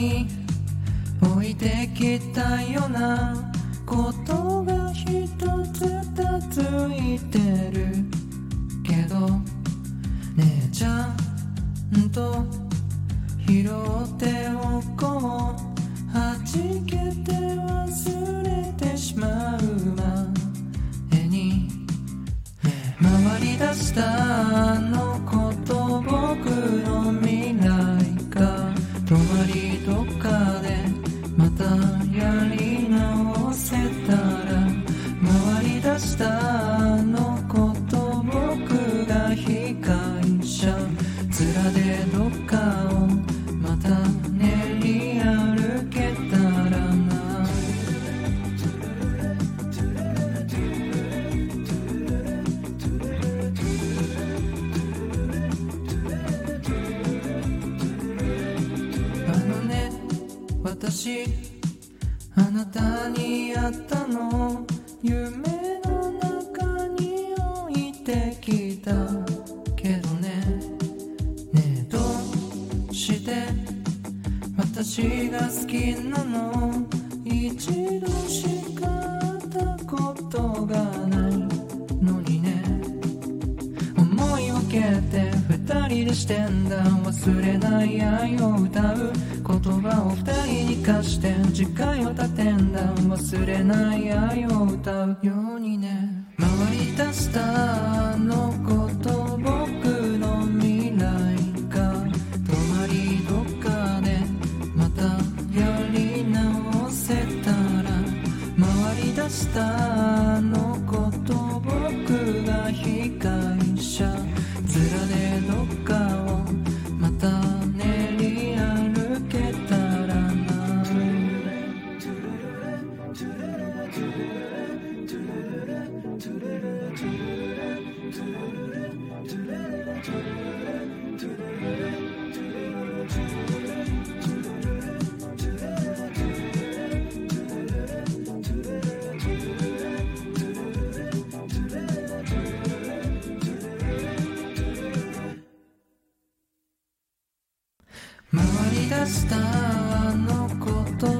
に置いてきたようなことが一つ二ついてるけどねえちゃんと拾っておこうはじけて忘れてしまう前に回り出した。私あなたに会ったの。夢の中に置いてきたけどね。ねえどうして私が好きなの？人でしてんだ忘れない愛を歌う言葉を二人に貸して次回を立てんだ忘れない愛を歌うようにね。回り出したあのこと僕の未来が止まりどっかでまたやり直せたら回り出したあのこと僕が被思い出したあのこと